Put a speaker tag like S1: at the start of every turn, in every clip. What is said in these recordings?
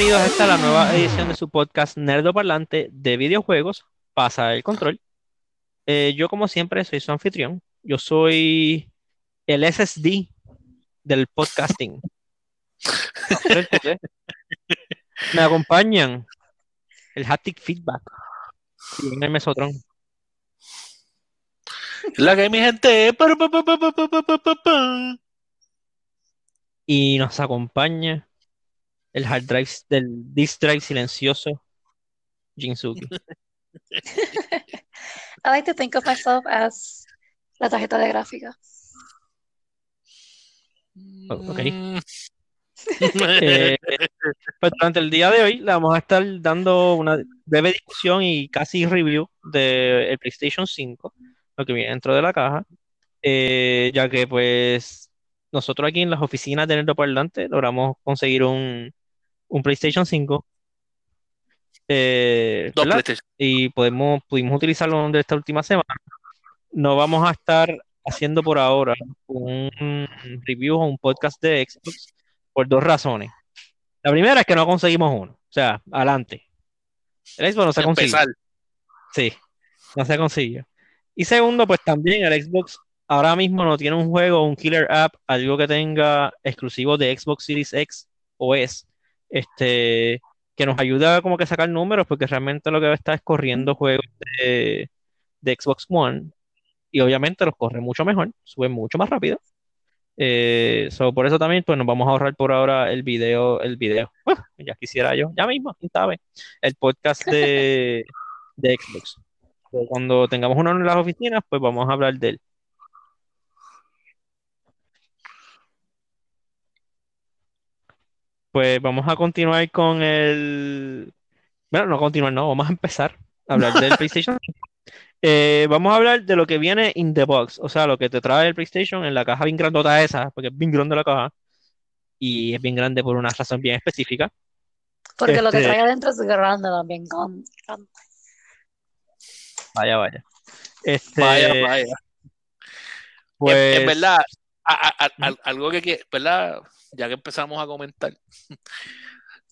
S1: Bienvenidos a esta la nueva edición de su podcast Nerdo Parlante de videojuegos. Pasa el control. Eh, yo, como siempre, soy su anfitrión. Yo soy el SSD del podcasting. Me acompañan el Haptic Feedback y el Mesotron.
S2: La que mi gente.
S1: Y nos acompaña el hard drive del disk drive silencioso, Jinsuki.
S3: I like to think of myself as la tarjeta de gráfica.
S1: Oh, ok. Eh, pues durante el día de hoy le vamos a estar dando una breve discusión y casi review del PlayStation 5, lo que viene dentro de la caja, eh, ya que pues nosotros aquí en las oficinas de Nerdo Parlante logramos conseguir un, un PlayStation 5 eh,
S2: Dos
S1: ¿verdad?
S2: PlayStation.
S1: y podemos, pudimos utilizarlo durante esta última semana. No vamos a estar haciendo por ahora un review o un podcast de Xbox por dos razones. La primera es que no conseguimos uno. O sea, adelante. El Xbox no se consiguió. Sí, no se consiguió. Y segundo, pues también el Xbox ahora mismo no tiene un juego, un killer app, algo que tenga exclusivo de Xbox Series X o S, este, que nos ayuda como que a sacar números, porque realmente lo que está es corriendo juegos de, de Xbox One y obviamente los corre mucho mejor, sube mucho más rápido. Eh, so, por eso también pues nos vamos a ahorrar por ahora el video, el video. Ya quisiera yo, ya mismo, quién sabe, el podcast de, de Xbox. Cuando tengamos uno en las oficinas, pues vamos a hablar de él. Pues vamos a continuar con el... Bueno, no continuar, no, vamos a empezar a hablar del PlayStation. Eh, vamos a hablar de lo que viene in the box, o sea, lo que te trae el PlayStation en la caja bien grandota esa, porque es bien grande la caja y es bien grande por una razón bien específica.
S3: Porque lo que
S1: Este-
S3: trae adentro es grande también. con-
S1: Vaya, vaya. Este,
S2: Vaya, vaya. En-
S1: pues,
S2: en, verdad, a- a- a- al- algo que, que- ¿verdad? Ya que empezamos a comentar,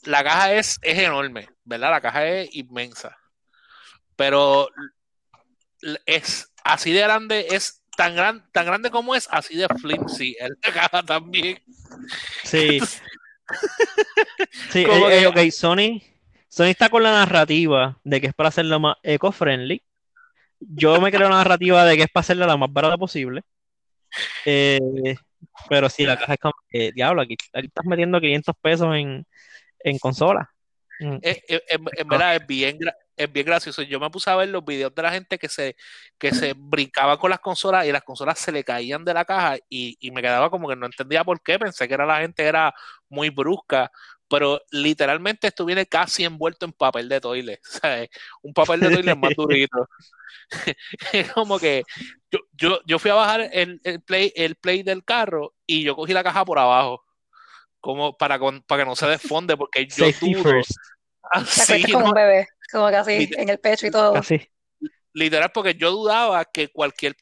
S2: la caja es, es enorme, ¿verdad? La caja es inmensa, pero es así de grande, es tan, gran, tan grande como es, así de flimsy, es la caja también.
S1: Sí. Sí, eh, eh, ok, Sony, Sony está con la narrativa de que es para hacerlo más eco-friendly. Yo me creo la narrativa de que es para hacerla la más barata posible. Eh, pero sí, la caja es como que, diablo, aquí, aquí estás metiendo 500 pesos en, en consola. Mm,
S2: Es- es- en, en verdad es bien, es bien gracioso. Yo me puse a ver los videos de la gente que se, que se brincaba con las consolas y las consolas se le caían de la caja y, y me quedaba como que no entendía por qué. Pensé que era la gente era muy brusca, pero literalmente esto viene casi envuelto en papel de toilet. ¿sabes? Un papel de toilet más durito. Es como que yo, yo, yo fui a bajar el, el play, el play del carro y yo cogí la caja por abajo. Como para, con- para que no se desfonde, porque yo
S1: Safety
S2: dudo,
S1: first,
S2: así,
S3: acuestas como
S2: ¿no?
S3: un bebé, como que así,
S2: Liter-
S3: en el pecho y todo.
S1: casi.
S2: Literal, porque yo dudaba que cualquier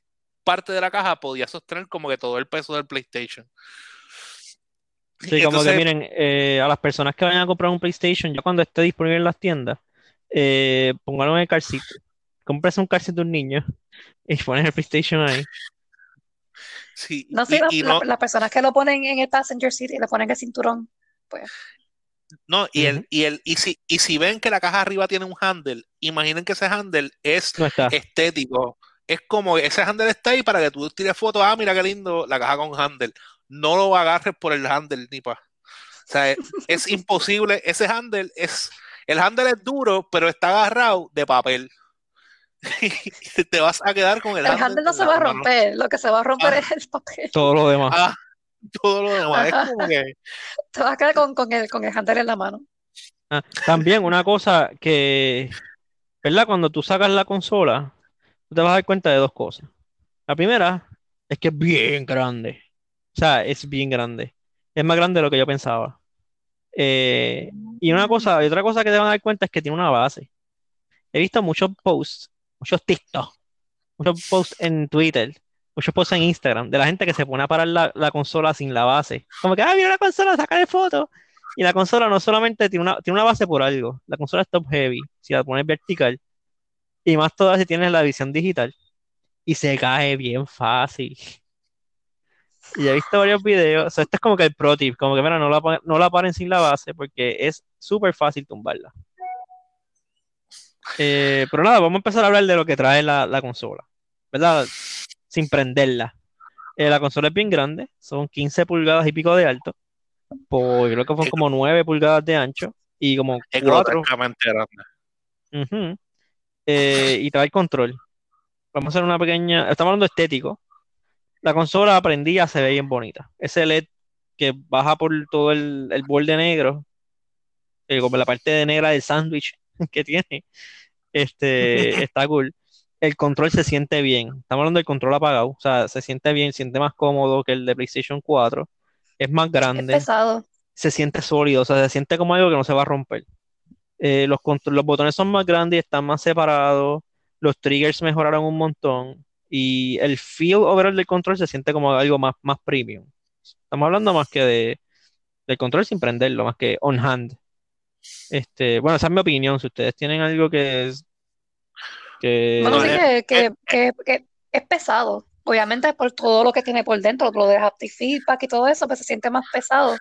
S2: parte de la caja podía sostener como que todo el peso del PlayStation.
S1: Sí, como que
S2: Entonces,
S1: miren, eh, a las personas que vayan a comprar un PlayStation, ya cuando esté disponible en las tiendas, eh, pónganlo en el carcito. Cómprese un carcito de un niño y ponen el PlayStation ahí.
S2: sí,
S3: No sé,
S2: no,
S3: las personas que lo ponen en el passenger seat y le ponen el cinturón, pues
S2: no, y el, y el, y si, y si ven que la caja arriba tiene un handle, imaginen que ese handle es
S1: No
S2: estético. Es como ese handle está ahí para que tú tires fotos. Ah, mira qué lindo la caja con handle. No lo agarres por el handle ni pa. O sea, es, es imposible. Ese handle es. El handle es duro, pero está agarrado de papel. Y te vas a quedar con el
S3: el
S2: handle
S3: handle no se va a
S2: mano.
S3: romper, lo que se va a romper
S2: Ah.
S3: es el papel.
S1: Todo lo demás.
S2: Ah, todo lo demás. Es como que.
S3: Te vas a quedar con, con el, con el handle en la mano.
S1: Ah, también una cosa que, ¿verdad? Cuando tú sacas la consola, tú te vas a dar cuenta de dos cosas. La primera es que es bien grande. O sea, es bien grande. Es más grande de lo que yo pensaba. Eh, y una cosa, y otra cosa que te van a dar cuenta es que tiene una base. He visto muchos posts, muchos TikTok, muchos posts en Twitter, muchos posts en Instagram de la gente que se pone a parar la, la consola sin la base. Como que, ah, mira la consola, saca de foto. Y la consola no solamente tiene una, tiene una base por algo, la consola es top heavy, si la pones vertical, y más todavía si tienes la visión digital, y se cae bien fácil. Y he visto varios videos, o sea, esto es como que el pro tip, como que mira, no la, no la paren sin la base porque es súper fácil tumbarla. Eh, pero nada, vamos a empezar a hablar de lo que trae la, la consola, ¿verdad? Sin prenderla. Eh, la consola es bien grande, son 15 pulgadas y pico de alto, por creo que son como 9 pulgadas de ancho y como
S2: Es
S1: 4
S2: grotescamente grande.
S1: Ujú. Eh, y trae el control. Vamos a hacer una pequeña. Estamos hablando estético. La consola prendida se ve bien bonita. Ese LED que baja por todo el, el borde negro, eh, como la parte de negra del sándwich que tiene, este, está cool. El control se siente bien. Estamos hablando del control apagado. O sea, se siente bien, se siente más cómodo que el de PlayStation 4. Es más
S3: Es
S1: grande
S3: pesado.
S1: se siente sólido, o sea, se siente como algo que no se va a romper. Eh, los, los botones son más grandes y están más separados, los triggers mejoraron un montón y el feel overall del control se siente como algo más, más premium. Estamos hablando más que de, del control sin prenderlo, más que on hand. Este, bueno, esa es mi opinión. Si ustedes tienen algo que es que
S3: Bueno,
S2: No,
S3: sí
S2: es-
S3: que, que, que, que es pesado. Obviamente por todo lo que tiene por dentro, lo de haptic feedback y todo eso, pues se siente más pesado.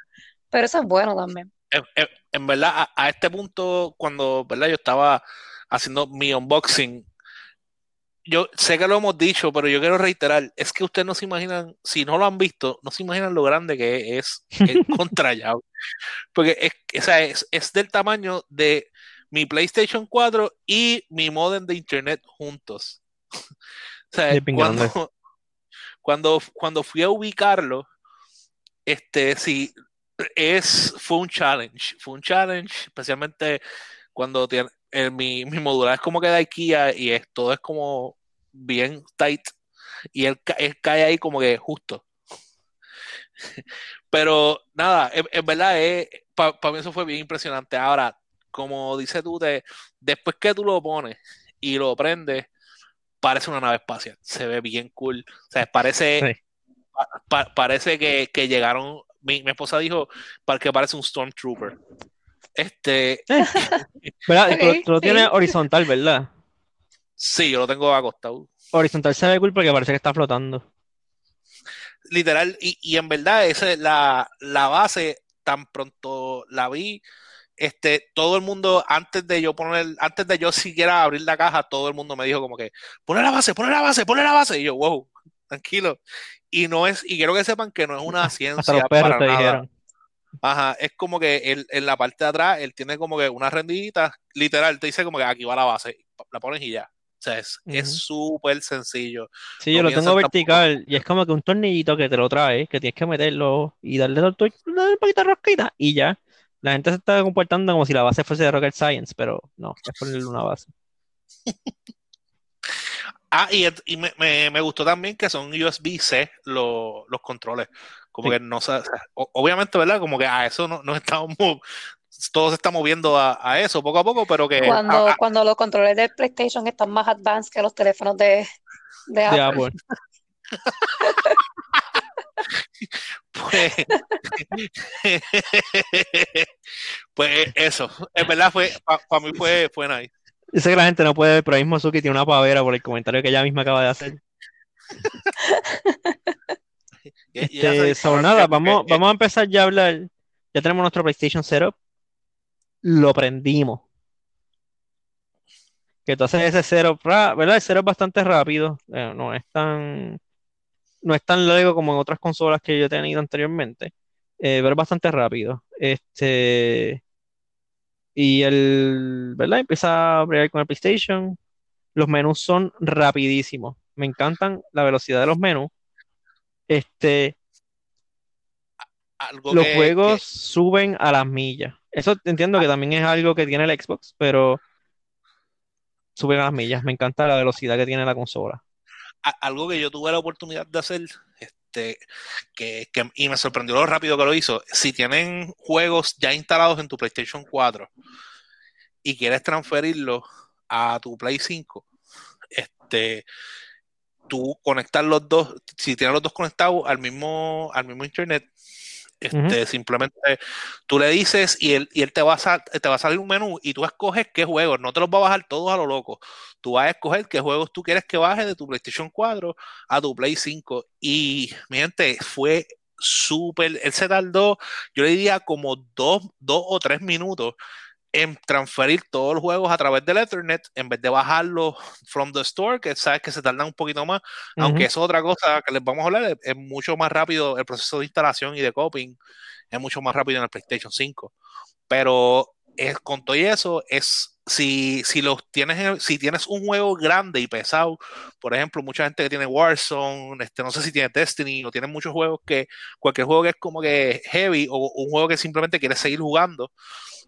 S3: Pero eso es bueno también.
S2: En, en- en verdad, a, a este punto, cuando ¿verdad? yo estaba haciendo mi unboxing, yo sé que lo hemos dicho, pero yo quiero reiterar, es que ustedes no se imaginan, si no lo han visto, no se imaginan lo grande que es el contra llave. Porque es, o sea, es, es del tamaño de mi PlayStation 4 y mi modem de internet juntos. O sea,
S1: Es
S2: cuando, cuando, cuando fui a ubicarlo, este, sí, es, fue un challenge, fue un challenge, especialmente cuando tiene, el- mi, mi modular es como que de IKEA y es, todo es como bien tight y él, ca- él cae ahí como que justo. Pero nada, en, en verdad, para mí eso fue bien impresionante. Ahora, como dice tú, te, después que tú lo pones y lo prendes, parece una nave espacial. Se ve bien cool. O sea, parece,
S1: Sí.
S2: pa- pa- parece que, que llegaron. Mi, mi esposa dijo para que parece un Stormtrooper. Este,
S1: ¿verdad? Y tú, lo
S3: sí.
S1: tienes horizontal, ¿verdad?
S2: sí, yo lo tengo acostado.
S1: Horizontal se ve cool porque parece que está flotando.
S2: Literal, y, y en verdad, esa, la, la base, tan pronto la vi, este, todo el mundo, antes de yo poner, antes de yo siquiera abrir la caja, todo el mundo me dijo como que, pone la base, pone la base, pone la base. Y yo, wow, tranquilo. Y no es, y quiero que sepan que no es una
S1: Hasta
S2: ciencia
S1: los perros
S2: para
S1: te
S2: nada.
S1: dijeron.
S2: Ajá, es como que él, en la parte de atrás, él tiene como que una rendijita, literal, te dice como que aquí va la base, la pones y ya. O sea, es es
S1: Ujú.
S2: súper sencillo.
S1: Sí,
S2: No
S1: yo lo tengo
S2: tampoco.
S1: vertical y es como que un tornillito que te lo trae, que tienes que meterlo y darle, un poquito de rosquita y ya. La gente se está comportando como si la base fuese de Rocket Science, pero no, es ponerle una base.
S2: Ah, y, y me, me- me gustó también que son USB-C los, los controles. Como
S1: Sí.
S2: que no se- o sea, obviamente, ¿verdad? Como que a eso no, nos estamos, mo- todo se está moviendo a, a eso poco a poco, pero que
S3: Cuando,
S2: a- a-
S3: cuando los controles de PlayStation están más advanced que los teléfonos de, de
S1: De
S3: Apple.
S1: Apple.
S2: pues, pues eso, en verdad fue, para mí fue, fue nice.
S1: Yo sé que la gente no puede ver, pero ahí mismo Suki tiene una pavera por el comentario que ella misma acaba de hacer. Este,
S2: dijo,
S1: so,
S2: "No,
S1: nada,
S2: que-
S1: vamos,
S2: que-
S1: vamos a empezar ya a hablar. Ya tenemos nuestro PlayStation Setup. Lo prendimos. Que entonces ese setup, ¿verdad? El setup es bastante rápido. eh, no es tan, no es tan largo como en otras consolas que yo he tenido anteriormente. eh, pero es bastante rápido. Este, y el, ¿verdad? Empieza a bregar con el PlayStation. Los menús son rapidísimos. Me encantan la velocidad de los menús. Este,
S2: algo
S1: los
S2: que-
S1: juegos suben a las millas. Eso entiendo que también es algo que tiene el Xbox, pero suben a las millas. Me encanta la velocidad que tiene la consola.
S2: algo que yo tuve la oportunidad de hacer, este, que, que- y me sorprendió lo rápido que lo hizo. Si tienen juegos ya instalados en tu PlayStation 4 y quieres transferirlos a tu Play 5, este, tú conectar los dos, si tienes los dos conectados al mismo, al mismo internet, Este, Simplemente tú le dices y él, y él te, va a te va a salir un menú y tú escoges qué juegos. No te los va a bajar todos a lo loco. Tú vas a escoger qué juegos tú quieres que baje de tu PlayStation 4 a tu Play 5. Y mi gente, fue súper. Él se tardó, yo le diría como dos, dos o tres minutos en transferir todos los juegos a través del Ethernet en vez de bajarlos from the store, que sabes que se tardan un poquito más, aunque es otra cosa que les vamos a hablar, es, mucho más rápido el proceso de instalación y de copying, es mucho más rápido en el PlayStation 5. Pero es, con todo eso, es si, si los tienes, si tienes un juego grande y pesado, por ejemplo, mucha gente que tiene Warzone, este, no sé si tiene Destiny, o tiene muchos juegos que, cualquier juego que es como que heavy, o un juego que simplemente quieres seguir jugando,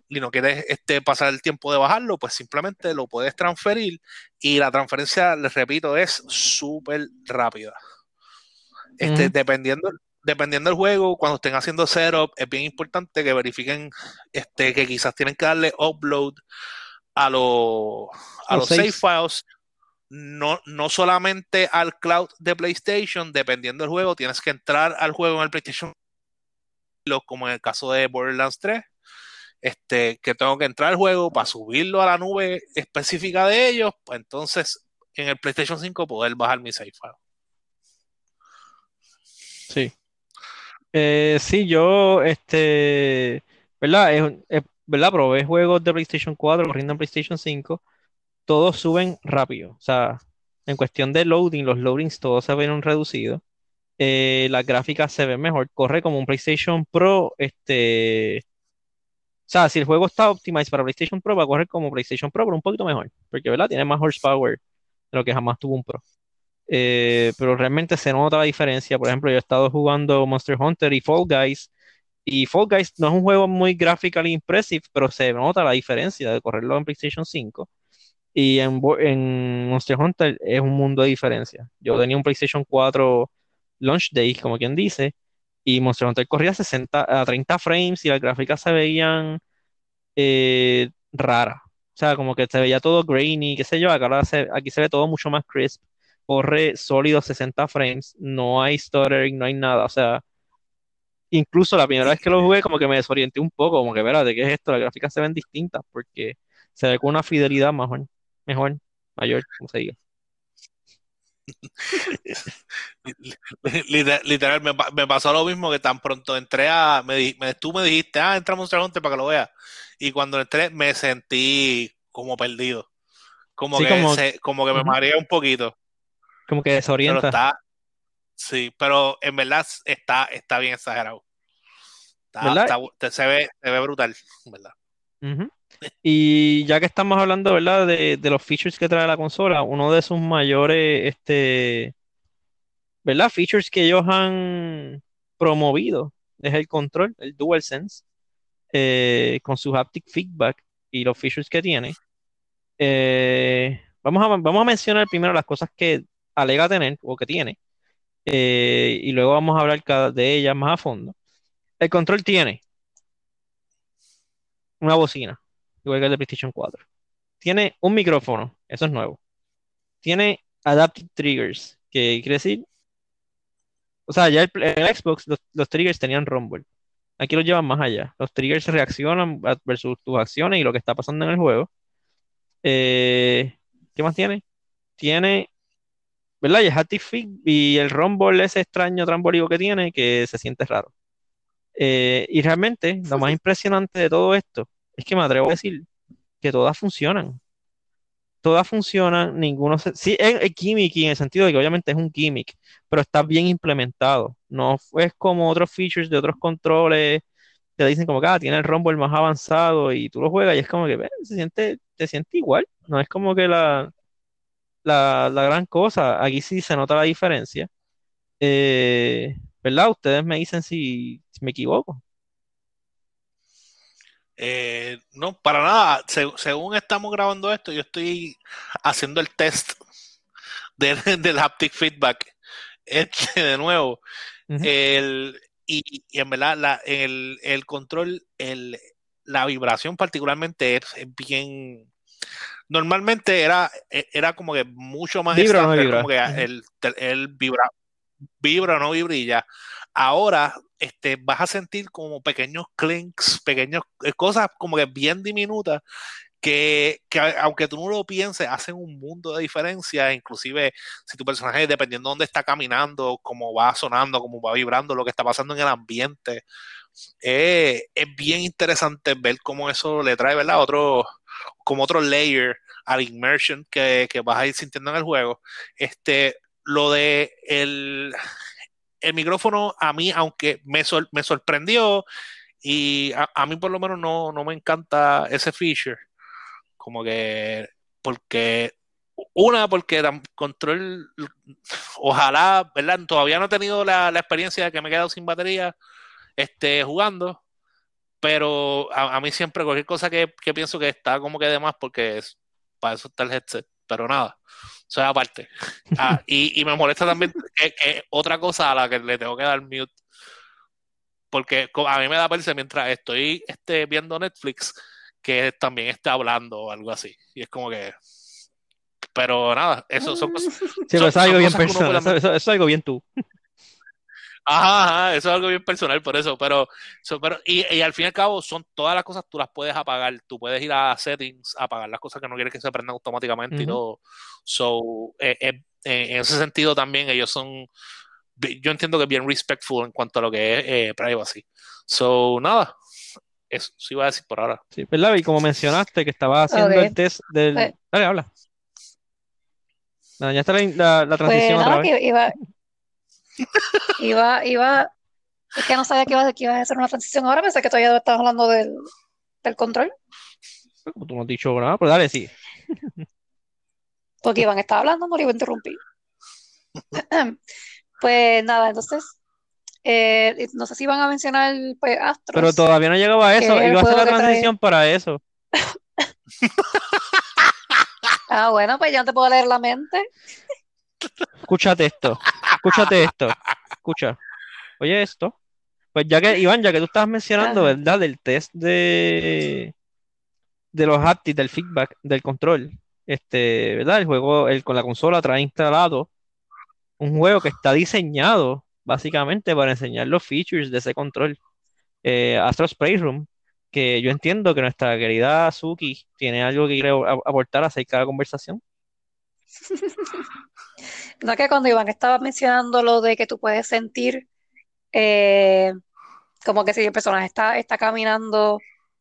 S2: y no quieres este, pasar el tiempo de bajarlo, pues simplemente lo puedes transferir y la transferencia, les repito, es súper rápida. Este, dependiendo, dependiendo del juego, cuando estén haciendo setup, es bien importante que verifiquen este, que quizás tienen que darle upload a, los, a los save files. No, no solamente al cloud de PlayStation, dependiendo del juego, tienes que entrar al juego en el PlayStation, como en el caso de Borderlands 3, este, que tengo que entrar al juego para subirlo a la nube específica de ellos, pues entonces en el PlayStation 5 poder bajar mi save file.
S1: Sí. Eh, sí, yo, este, ¿verdad? Es, ¿verdad? Probé juegos de PlayStation 4 corriendo en PlayStation 5, todos suben rápido. O sea, en cuestión de loading, los loadings todos se ven reducidos. Eh, las gráficas se ven mejor. Corre como un PlayStation Pro, este, sea, si el juego está optimizado para PlayStation Pro, va a correr como PlayStation Pro, pero un poquito mejor. Porque, ¿verdad? Tiene más horsepower de lo que jamás tuvo un Pro. Eh, pero realmente se nota la diferencia. Por ejemplo, yo he estado jugando Monster Hunter y Fall Guys. Y Fall Guys no es un juego muy graphically impressive, pero se nota la diferencia de correrlo en PlayStation 5. Y en, en Monster Hunter es un mundo de diferencia. Yo tenía un PlayStation 4 Launch Day, como quien dice, y Monster Hunter corría a 60, a 30 frames y las gráficas se veían eh, raras. O sea, como que se veía todo grainy, qué sé yo. Acá aquí se ve todo mucho más crisp. Corre sólido 60 frames. No hay stuttering, no hay nada. O sea, incluso la primera vez que lo jugué, como que me desorienté un poco. Como que, ¿de qué es esto? Las gráficas se ven distintas porque se ve con una fidelidad mejor, mejor mayor, como se diga.
S2: Literal, me, pasó lo mismo que tan pronto entré a. Me, tú me dijiste, ah, entra a Monster Hunter para que lo veas. Y cuando entré, me sentí como perdido. Como que, como, que me mareé un poquito.
S1: Como que desorienta.
S2: sí, pero en verdad está, está bien exagerado. se, ve, se ve brutal, ¿verdad?
S1: Y ya que estamos hablando, ¿verdad? De, los features que trae la consola, uno de sus mayores, este, ¿verdad? Features que ellos han promovido es el control, el DualSense, eh, con su haptic feedback y los features que tiene. Eh, vamos, a, vamos a mencionar primero las cosas que alega tener o que tiene. Eh, y luego vamos a hablar cada de ellas más a fondo. El control tiene una bocina, igual que el de PlayStation 4. Tiene un micrófono, eso es nuevo. Tiene Adaptive Triggers, que quiere decir. O sea, ya el, el Xbox los, triggers tenían rumble. Aquí lo llevan más allá. Los triggers reaccionan versus tus acciones y lo que está pasando en el juego. Eh, ¿Qué más tiene? Tiene, ¿verdad? Y el y el rumble ese extraño trambólico que tiene que se siente raro. Eh, y realmente, lo más impresionante de todo esto es que me atrevo a decir que todas funcionan. Todas funcionan, ninguno se... Sí, es, gimmick en el sentido de que obviamente es un gimmick, pero está bien implementado. No es como otros features de otros controles te dicen como que ah, tiene el rumble más avanzado y tú lo juegas y es como que se siente, te siente igual. No es como que la, la, gran cosa. Aquí sí se nota la diferencia. Eh, ¿Verdad? Ustedes me dicen si me equivoco.
S2: Eh, no, para nada. según estamos grabando esto, yo estoy haciendo el test del, haptic feedback. Este, de nuevo. el, y, en verdad, el, el, control, el, la vibración particularmente es, bien. Normalmente era, e, era como que mucho más
S1: vibra, no vibra.
S2: como que el, el vibra, vibra o no vibrilla. Ahora este, vas a sentir como pequeños clinks, pequeñas eh, cosas como que bien diminutas que, que, aunque tú no lo pienses, hacen un mundo de diferencia, inclusive si tu personaje, dependiendo de dónde está caminando, cómo va sonando, cómo va vibrando, lo que está pasando en el ambiente, eh, es bien interesante ver cómo eso le trae, ¿verdad? Otro, como otro layer al immersion que, que vas a ir sintiendo en el juego. Este, lo de el, el micrófono a mí, aunque me, sorprendió y a, mí por lo menos no, no me encanta ese feature, como que porque una, porque control, ojalá, ¿verdad? Todavía no he tenido la, experiencia de que me he quedado sin batería este, jugando, pero a, mí siempre cualquier cosa que, que, pienso que está como que de más, porque es, para eso está el headset, pero nada, eso es aparte. Ah, y, y, me molesta también que, que, otra cosa a la que le tengo que dar mute, porque a mí me da perse mientras estoy este, viendo Netflix que también está hablando o algo así. Y es como que. Pero nada, eso son cosas. Sí,
S1: pero eso es algo bien personal. Eso, eso, eso, es algo bien tú.
S2: Ajá, ajá, eso es algo bien personal, por eso. Pero, so, pero y, y, al fin y al cabo, son todas las cosas tú las puedes apagar. Tú puedes ir a settings, apagar las cosas que no quieres que se prendan automáticamente uh -huh. y todo. So, eh, eh, en ese sentido también, ellos son. Yo entiendo que es bien respectful en cuanto a lo que es eh, privacy. So, nada, eso sí iba a decir por ahora.
S1: Sí, ¿verdad? Y como mencionaste que estaba haciendo okay. el test del. Pues, Dale, habla. No, ya está la, la, la transición
S3: pues,
S1: otra vez.
S3: Iba, iba, iba, es que no sabía que iba, que iba a hacer una transición ahora, pensé que todavía estabas hablando del, del control.
S1: Como tú no has dicho nada, pero dale, sí.
S3: Porque Iván estaba hablando, no le iba a interrumpir. pues nada, entonces eh, no sé si van a mencionar pues, Astros.
S1: Pero todavía no llegaba a eso. Iba a hacer la transición trae... para eso.
S3: ah, bueno, pues ya no te puedo leer la mente.
S1: Escúchate esto. Escúchate esto. Escucha. Oye esto. Pues ya que, Iván, ya que tú estabas mencionando. ¿verdad? Del test de de los haptics, del feedback, del control. Este, ¿verdad? El juego el, con la consola trae instalado un juego que está diseñado básicamente para enseñar los features de ese control. Eh, Astro's Playroom, que yo entiendo que nuestra querida Suki tiene algo que quiere aportar acerca de la conversación.
S3: no que cuando Iván estaba mencionando lo de que tú puedes sentir eh, como que si el personaje está, está caminando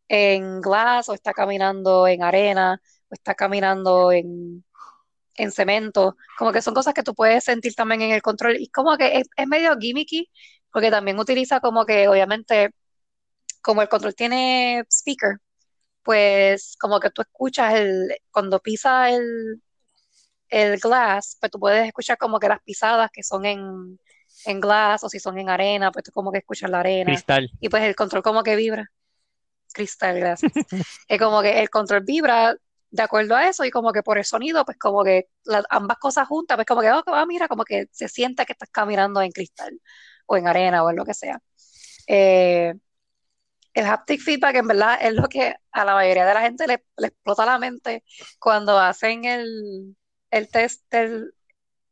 S3: en glass o está caminando en arena o está caminando en, en cemento, como que son cosas que tú puedes sentir también en el control. Y como que es, es, medio gimmicky porque también utiliza como que obviamente como el control tiene speaker pues como que tú escuchas el cuando pisa el el glass, pues tú puedes escuchar como que las pisadas que son en, en glass o si son en arena, pues tú como que escuchas la arena.
S1: Cristal.
S3: Y pues el control como que vibra. Cristal, gracias. Es como que el control vibra de acuerdo a eso y como que por el sonido, pues como que las, ambas cosas juntas, pues como que, oh, oh, mira, como que se siente que estás caminando en cristal o en arena o en lo que sea. Eh, el haptic feedback en verdad es lo que a la mayoría de la gente le, le explota la mente cuando hacen el, el test del,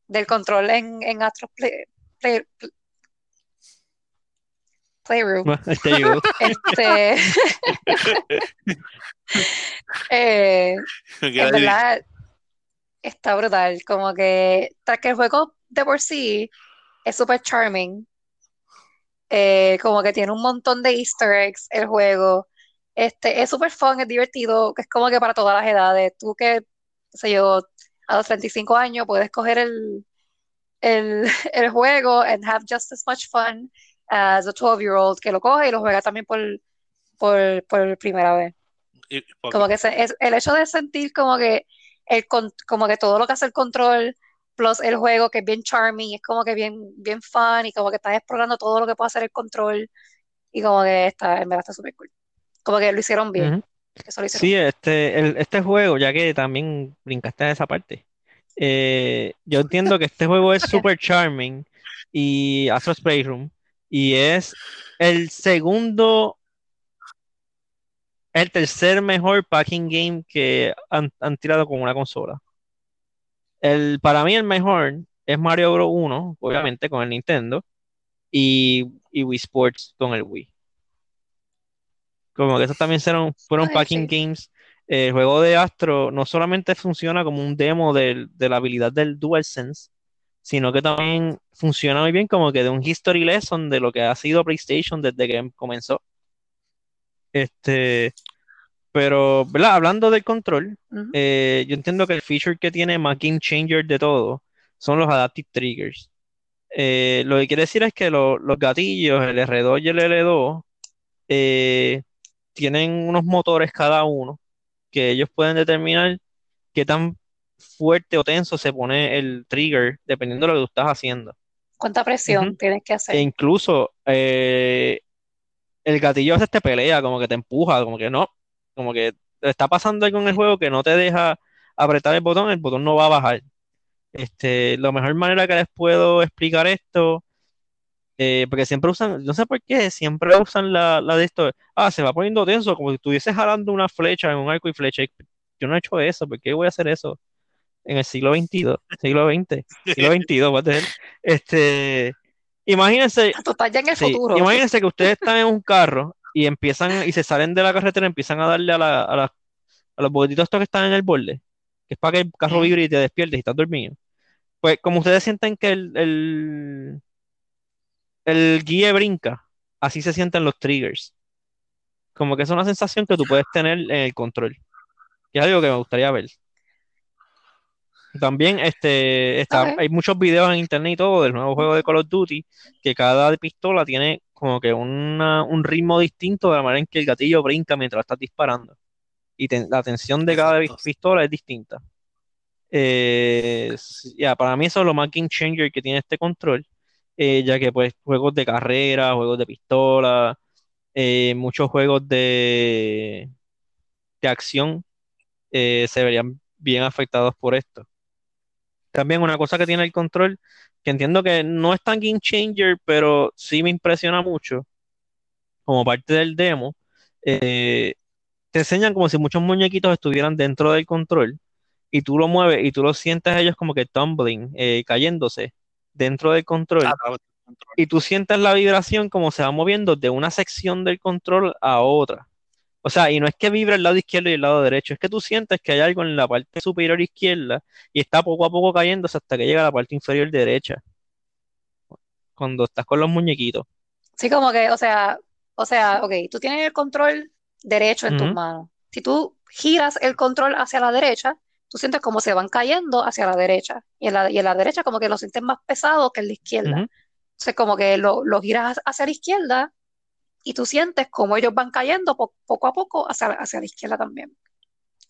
S3: del control en, en Astro Play, Play, Playroom. este, eh, en verdad está brutal. Como que tras que el juego de por sí es súper charming. Eh, como que tiene un montón de easter eggs el juego. Este, es súper fun, es divertido, es como que para todas las edades. Tú que, no sé yo, a los 35 años puedes coger el, el, el juego and have just as much fun as a 12-year-old que lo coge y lo juega también por, por, por primera vez. Como que se, es, el hecho de sentir como que, el, como que todo lo que hace el control plus el juego que es bien charming, es como que bien, bien fun y como que estás explorando todo lo que puede hacer el control y como que está, en verdad está súper cool. Como que lo hicieron bien. Uh -huh.
S1: Eso lo hicieron sí, este, el, este juego, ya que también brincaste en esa parte, eh, yo entiendo que este juego es súper charming y Astro's Playroom y es el segundo, el tercer mejor packing game que han, han tirado con una consola. El, para mí el mejor es Mario Bros. 1, obviamente, con el Nintendo. Y, y Wii Sports con el Wii. Como que esos también fueron, fueron packing games. El juego de Astro no solamente funciona como un demo de la habilidad del DualSense, sino que también funciona muy bien como que de un history lesson de lo que ha sido PlayStation desde que comenzó. Este, pero, ¿verdad? Hablando del control, eh, yo entiendo que el feature que tiene más game changer de todo son los adaptive triggers. Eh, lo que quiere decir es que los gatillos, el R2 y el L2, eh, tienen unos motores cada uno que ellos pueden determinar qué tan fuerte o tenso se pone el trigger dependiendo de lo que tú estás haciendo.
S3: ¿Cuánta presión tienes que hacer?
S1: E incluso eh, el gatillo a veces te pelea, como que te empuja, como que no, como que está pasando algo en el juego que no te deja apretar el botón, el botón no va a bajar. Este, la mejor manera que les puedo explicar esto, eh, porque siempre usan, no sé por qué, siempre usan la, la, de esto, ah, se va poniendo tenso, como si estuviese jalando una flecha en un arco y flecha. Yo no he hecho eso, ¿por qué voy a hacer eso? En el siglo XXI, siglo XX, siglo XXI, Este, imagínense,
S3: ya en el futuro.
S1: imagínense que ustedes están en un carro y empiezan, y se salen de la carretera, empiezan a darle a, la, a, la, a los botitos estos que están en el borde, que es para que el carro vibre y te despiertes y estás dormido. Pues como ustedes sienten que el, el, el guía brinca, así se sienten los triggers. Como que es una sensación que tú puedes tener en el control. Que es algo que me gustaría ver. También este, está, hay muchos videos en internet y todo del nuevo juego de Call of Duty, que cada pistola tiene como que un ritmo distinto de la manera en que el gatillo brinca mientras estás disparando. Y la tensión de cada pistola es distinta. Eh, ya, para mí eso es lo más game changer que tiene este control, eh, ya que pues juegos de carrera, juegos de pistola, eh, muchos juegos de, de acción se verían bien afectados por esto. También una cosa que tiene el control, que entiendo que no es tan game changer, pero sí me impresiona mucho, como parte del demo, te enseñan como si muchos muñequitos estuvieran dentro del control y tú lo mueves y tú lo sientes ellos como que tumbling, eh, cayéndose dentro del control. Ah, y tú sientes la vibración como se va moviendo de una sección del control a otra. O sea, y no es que vibra el lado izquierdo y el lado derecho, es que tú sientes que hay algo en la parte superior izquierda y está poco a poco cayéndose hasta que llega a la parte inferior derecha. Cuando estás con los muñequitos.
S3: Sí, como que, o sea, o sea, ok, tú tienes el control derecho en tus manos. Si tú giras el control hacia la derecha, tú sientes como se van cayendo hacia la derecha. Y en la, y en la derecha como que lo sientes más pesado que en la izquierda. Entonces como que lo, giras hacia la izquierda y tú sientes como ellos van cayendo poco a poco hacia, hacia la izquierda también.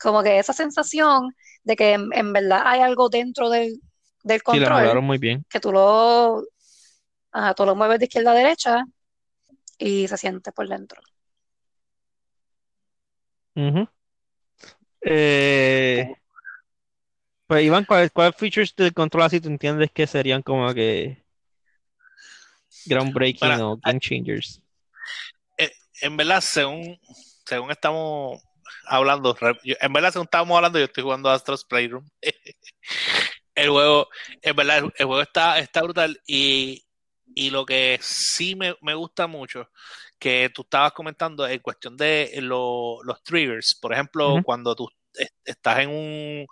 S3: Como que esa sensación de que en, verdad hay algo dentro del, del control.
S1: muy bien.
S3: Que tú lo, tú lo mueves de izquierda a derecha y se siente por dentro.
S1: eh, pues Iván, ¿cuáles features del control así tú entiendes que serían como que groundbreaking o game changers?
S2: Eh, en verdad, según, según estamos hablando, en verdad, según estamos hablando, yo estoy jugando Astros Playroom. el juego, en verdad, el, juego está, está brutal y, lo que sí me, gusta mucho, que tú estabas comentando en cuestión de los triggers, por ejemplo, cuando tú estás en un,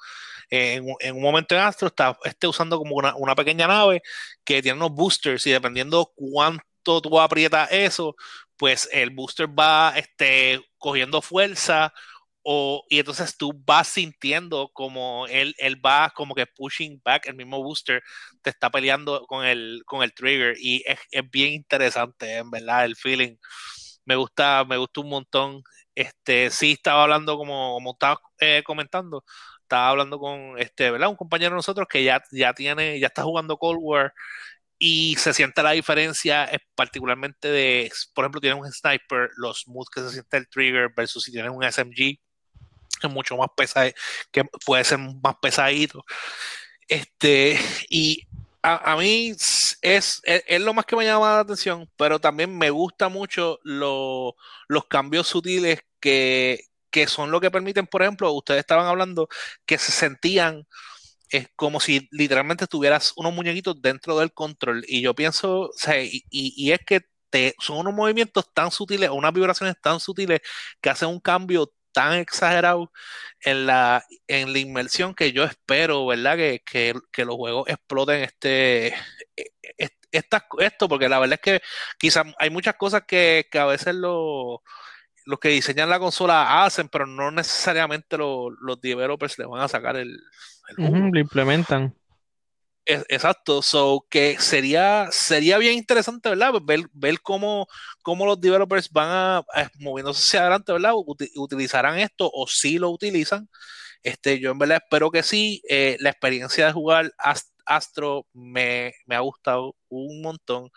S2: en, un momento en Astro, estás esté usando como una, pequeña nave que tiene unos boosters y dependiendo cuánto tú aprietas eso, pues el booster va este, cogiendo fuerza o, y entonces tú vas sintiendo como él, él va como que pushing back, el mismo booster te está peleando con el, con el trigger y es, es bien interesante, en verdad, el feeling. Me gusta, me gusta un montón. Este, sí estaba hablando como, como estaba eh, comentando, estaba hablando con este, ¿verdad? Un compañero de nosotros que ya, ya tiene, ya está jugando Cold War y se siente la diferencia, particularmente de, por ejemplo, tienes un sniper, los moods que se siente el trigger versus si tienes un SMG, que es mucho más pesado, que puede ser más pesadito. Este, y a, mí es, es, lo más que me llama la atención, pero también me gusta mucho los cambios sutiles que, son lo que permiten, por ejemplo, ustedes estaban hablando que se sentían es como si literalmente tuvieras unos muñequitos dentro del control. Y yo pienso, o sea, y, es que son unos movimientos tan sutiles, unas vibraciones tan sutiles que hacen un cambio tan exagerado en la, en la inmersión que yo espero, ¿verdad? Que, los juegos exploten este, e, e, esto, porque la verdad es que quizás hay muchas cosas que, a veces los que diseñan la consola hacen, pero no necesariamente los developers le van a sacar el,
S1: lo implementan.
S2: Exacto, so que sería, sería bien interesante, ¿verdad? Ver, ver cómo, cómo los developers van a, moviéndose hacia adelante, ¿verdad? utilizarán esto o si lo utilizan. Este, yo en verdad espero que sí. Eh, la experiencia de jugar Astro me, me, ha gustado un montón.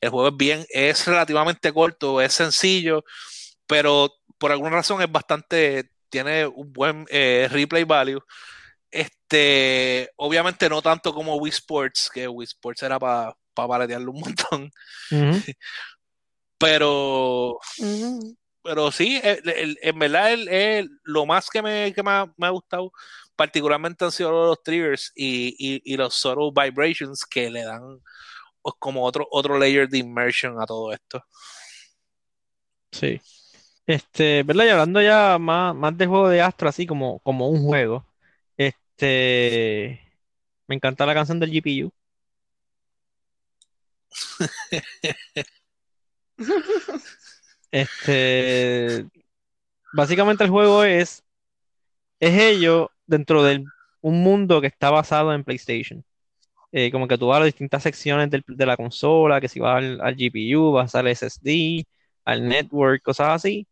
S2: El juego es bien, es relativamente corto, es sencillo, pero por alguna razón es bastante, tiene un buen eh, replay value. Este, obviamente no tanto como Wii Sports, que Wii Sports era para pa paletearlo un montón. Pero, pero sí, en verdad lo más que me, que me, ha, gustado particularmente han sido los triggers y, los solo vibrations que le dan como otro, otro layer de immersion a todo esto.
S1: Sí. Este, ¿verdad? Y hablando ya más, más de juego de Astro, así como, como un juego. Este, me encanta la canción del GPU. Este, básicamente el juego es, es ello dentro de un mundo que está basado en PlayStation. Eh, como que tú vas a las distintas secciones de la consola, que si vas al, al GPU, vas al SSD, al network, cosas así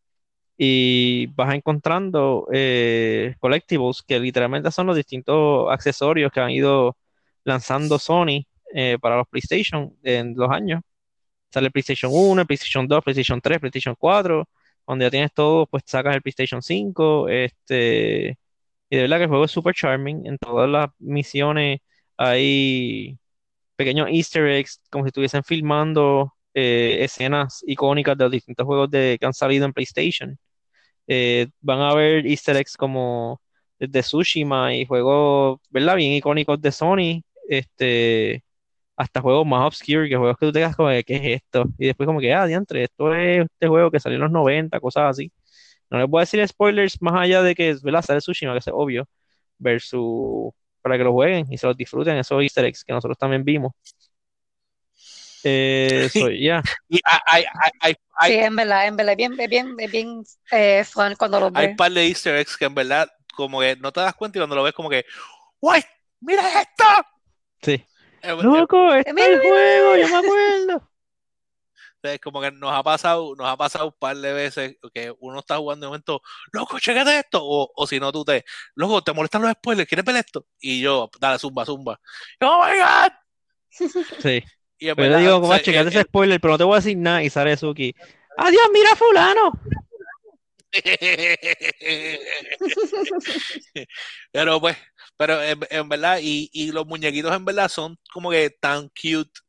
S1: y vas encontrando eh, collectibles que literalmente son los distintos accesorios que han ido lanzando Sony eh, para los PlayStation en los años. Sale PlayStation 1, el PlayStation 2, PlayStation 3, PlayStation 4, donde ya tienes todo, pues sacas el PlayStation 5, este, y de verdad que el juego es super charming, en todas las misiones hay pequeños easter eggs, como si estuviesen filmando eh, escenas icónicas de los distintos juegos que han salido en PlayStation. Eh, van a haber easter eggs como de Tsushima y juegos, ¿verdad? Bien icónicos de Sony, este, hasta juegos más obscure, que juegos que tú te quedas como, ¿qué es esto? Y después como que, ah, diantre, esto es este juego que salió en los 90, cosas así. No les voy a decir spoilers más allá de que, ¿verdad? Sale Tsushima, que es obvio, versus para que lo jueguen y se los disfruten, esos easter eggs que nosotros también vimos. Eh, ya.
S3: Sí, en verdad, en verdad, bien, bien, bien eh, fun cuando lo ves.
S2: Hay un par de easter eggs que en verdad, como que no te das cuenta y cuando lo ves como que, ¡Uy! ¡Mira esto!
S1: Sí. Loco, este es el juego, yo me acuerdo.
S2: Entonces, como que nos ha pasado, nos ha pasado un par de veces que uno está jugando de momento, loco, chécate esto, o, o si no tú te, loco, te molestan los spoilers, ¿quieres ver esto? Y yo, dale, zumba, zumba. ¡Oh my god!
S1: Sí. Y pero le digo, como a checar ese spoiler, pero no te voy a decir nada y sale Suki. ¡Adiós, mira fulano!
S2: pero pues, pero en, verdad, y, y, los muñequitos en verdad son como que tan cute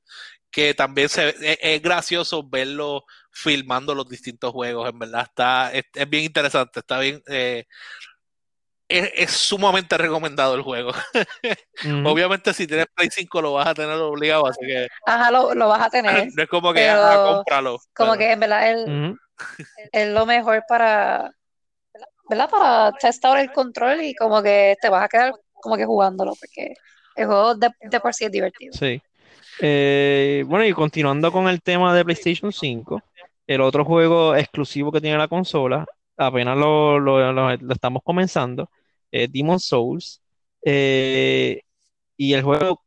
S2: que también se, e, es, gracioso verlo filmando los distintos juegos, en verdad está, es, bien interesante, está bien, eh, es, sumamente recomendado el juego. Obviamente si tienes Play 5 lo vas a tener obligado, así que...
S3: Ajá, lo, lo vas a tener.
S2: no es como que, pero, cómpralo.
S3: Como que en verdad es, es lo mejor para, ¿verdad? Para testar el control y como que te vas a quedar como que jugándolo, porque el juego de, de por sí es divertido.
S1: Sí. Eh, bueno, y continuando con el tema de PlayStation 5, el otro juego exclusivo que tiene la consola, apenas lo, lo, lo estamos comenzando, eh, Demon Souls. Eh, y el juego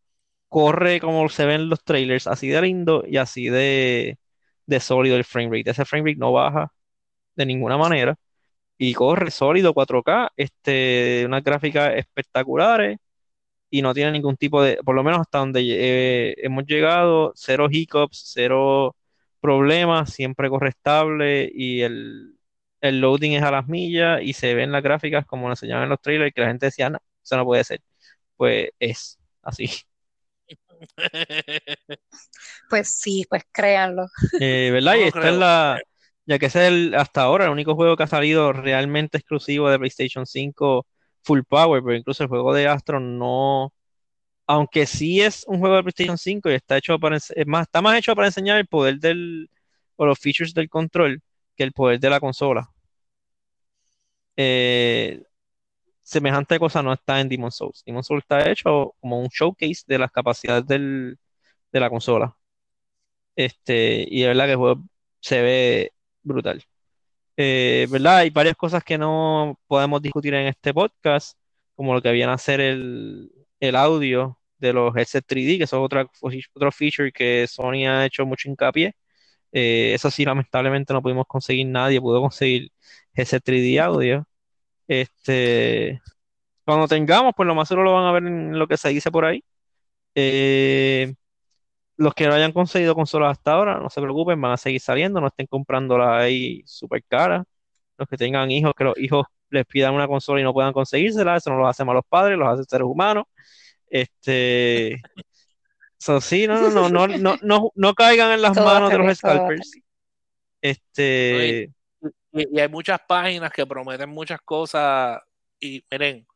S1: corre como se ven los trailers, así de lindo y así de, sólido el frame rate. Ese frame rate no baja de ninguna manera. Y corre sólido 4K, este, unas gráficas espectaculares y no tiene ningún tipo de, por lo menos hasta donde eh, hemos llegado, cero hiccups, cero problemas, siempre corre estable y el, el loading es a las millas y se ven las gráficas como lo enseñaban en los trailers que la gente decía, no, eso no puede ser. Pues es así.
S3: Pues sí, pues créanlo.
S1: Eh, ¿Verdad? y esta es la, ya que ese es el, hasta ahora el único juego que ha salido realmente exclusivo de PlayStation 5 full power, pero incluso el juego de Astro no, aunque sí es un juego de PlayStation 5 y está hecho para, más, está más hecho para enseñar el poder del, o los features del control que el poder de la consola. Eh, semejante cosa no está en Demon Souls. Demon Souls está hecho como un showcase de las capacidades de la consola. Este, y de verdad que el juego se ve brutal. Eh, ¿verdad? Hay varias cosas que no podemos discutir en este podcast, como lo que viene a ser el, audio de los headset 3D, que eso es otra, otro feature que Sony ha hecho mucho hincapié. Eh, eso sí, lamentablemente no pudimos conseguir, nadie pudo conseguir ese 3D audio. Este, cuando tengamos, pues lo más seguro lo van a ver en lo que se dice por ahí. Eh, los que no hayan conseguido consolas hasta ahora, no se preocupen, van a seguir saliendo, no estén comprándolas ahí súper caras. Los que tengan hijos, que los hijos les pidan una consola y no puedan conseguírsela, eso no lo hacen los padres, los hace seres humanos. Este, eso sí, no, no, no, no, no, no, caigan en las manos de los scalpers. Este,
S2: y, hay muchas páginas que prometen muchas cosas y miren,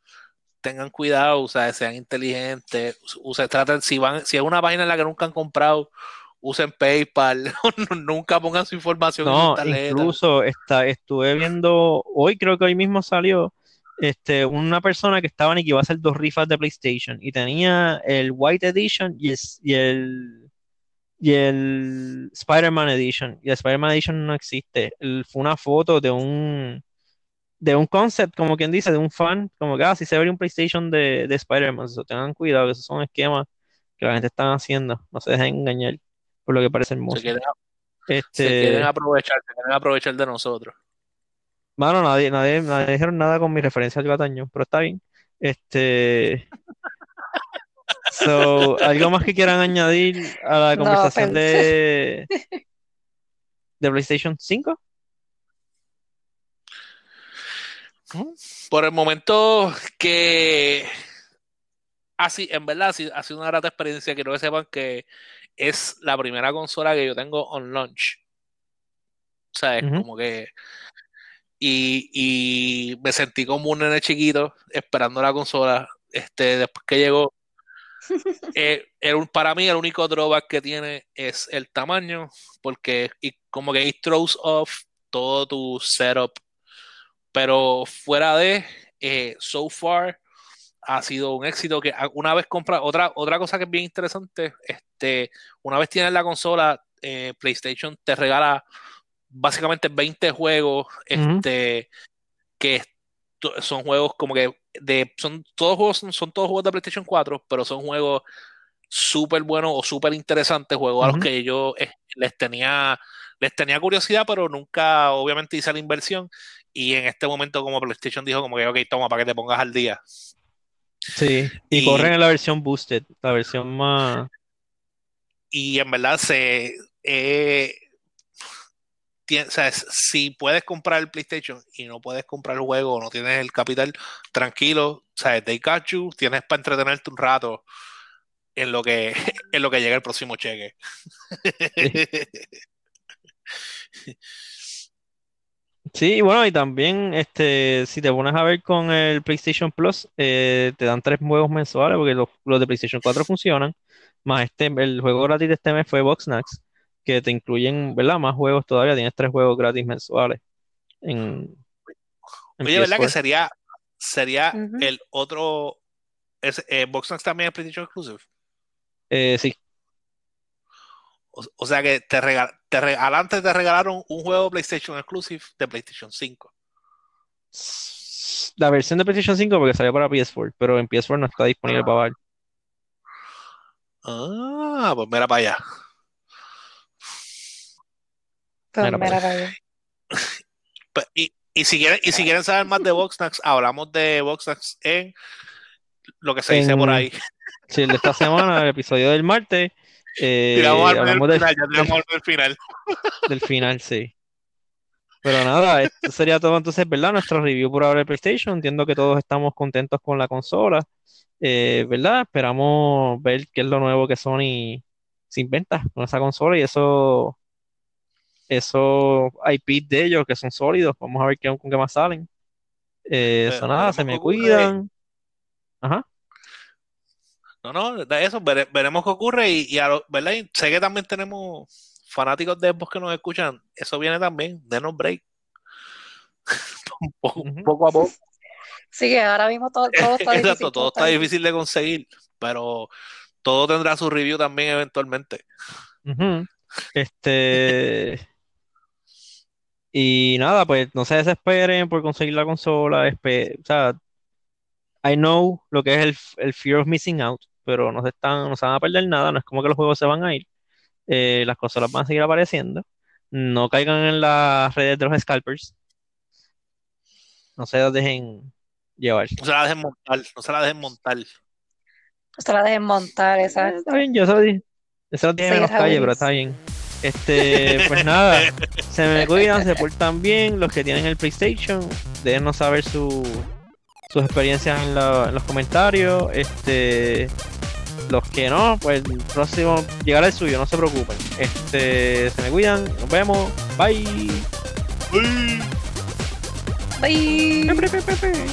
S2: tengan cuidado, o sea, sean inteligentes, usen, traten, si van, si es una página en la que nunca han comprado, usen PayPal, nunca pongan su información
S1: no, Incluso está, estuve viendo, hoy creo que hoy mismo salió este, una persona que estaba y que iba a hacer dos rifas de PlayStation y tenía el White Edition y el, y el, Spider-Man Edition. Y el Spider-Man Edition no existe. fue una foto de un de un concept, como quien dice, de un fan, como que así ah, se ve un PlayStation de, de Spider-Man, tengan cuidado, que esos son esquemas que la gente está haciendo, no se dejen engañar por lo que parece hermoso. Se quieren,
S2: este, aprovechar, se quieren aprovechar de nosotros.
S1: Bueno, nadie, nadie, nadie dijeron nada con mi referencia al gataño, pero está bien. Este. So, ¿algo más que quieran añadir a la conversación de, de PlayStation 5?
S2: Por el momento que así, en verdad, ha sido una grata experiencia. Quiero que sepan que es la primera consola que yo tengo on launch. O sea, es como que. Y, y, me sentí como un nene chiquito esperando la consola. Este, después que llegó. Eh, para mí, el único drawback que tiene es el tamaño. Porque y como que it throws off todo tu setup pero fuera de, eh, so far, ha sido un éxito que una vez compra, otra, otra cosa que es bien interesante, este, una vez tienes la consola, eh, PlayStation te regala básicamente 20 juegos, este, que son juegos como que de, son todos juegos, son, todos juegos de PlayStation 4, pero son juegos súper buenos o súper interesantes, juegos a los que yo eh, les tenía les tenía curiosidad, pero nunca obviamente hice la inversión y en este momento como PlayStation dijo como que, ok, toma, para que te pongas al día.
S1: Sí, y, corren en la versión boosted, la versión más...
S2: Y en verdad se... Eh, si puedes comprar el PlayStation y no puedes comprar el juego o no tienes el capital, tranquilo, sea, they got you, tienes para entretenerte un rato en lo que, en lo que llega el próximo cheque.
S1: Sí, bueno, y también este, si te pones a ver con el PlayStation Plus, eh, te dan tres juegos mensuales, porque los, de PlayStation 4 funcionan, más este, el juego gratis de este mes fue Boxnax, que te incluyen, ¿verdad? Más juegos todavía, tienes tres juegos gratis mensuales. En,
S2: Oye, ¿verdad que sería, sería el otro, es, eh, también es PlayStation Exclusive?
S1: Eh, sí.
S2: O, sea que te, regal, te adelante te regalaron un juego PlayStation Exclusive de PlayStation 5.
S1: La versión de PlayStation 5 porque salió para PS4, pero en PS4 no está disponible para ver.
S2: Ah, pues mira para allá.
S3: Pues mira, para allá.
S2: Pues, y, y, si quieren, y si quieren saber más de Voxnax, hablamos de Voxnax en lo que se dice por ahí.
S1: Sí, de esta semana, el episodio del martes. Eh,
S2: del, final,
S1: Del final, sí. Pero nada, esto sería todo entonces, ¿verdad? Nuestro review por ahora de PlayStation. Entiendo que todos estamos contentos con la consola, eh, ¿verdad? Esperamos ver qué es lo nuevo que Sony se inventa con esa consola y eso, esos IP de ellos que son sólidos. Vamos a ver qué, con qué más salen. Eh, eso nada, se me cuidan. Ajá.
S2: No, no, de eso veremos qué ocurre y, a ¿verdad? sé que también tenemos fanáticos de Xbox que nos escuchan, eso viene también, denos break. poco, poco a poco.
S3: Sí, que ahora mismo todo, está difícil.
S2: todo está difícil de conseguir, pero todo tendrá su review también eventualmente.
S1: Este. y nada, pues no se desesperen por conseguir la consola. o sea, I know lo que es el, el, fear of missing out, pero no se están, no se van a perder nada. No es como que los juegos se van a ir. Eh, las consolas van a seguir apareciendo. No caigan en las redes de los scalpers. No se las dejen llevar.
S2: No se la dejen montar, no se la dejen montar.
S3: No se la dejen montar, exacto.
S1: Está bien, yo soy eso lo tiene en las calles, pero está bien. Este, pues nada, se me cuidan, se portan bien. Los que tienen el PlayStation, déjenos saber su, sus experiencias en, los comentarios. Este, los que no, pues el próximo llegará el suyo, no se preocupen. Este, se me cuidan, nos vemos, bye.
S2: Bye.
S3: Bye. bye.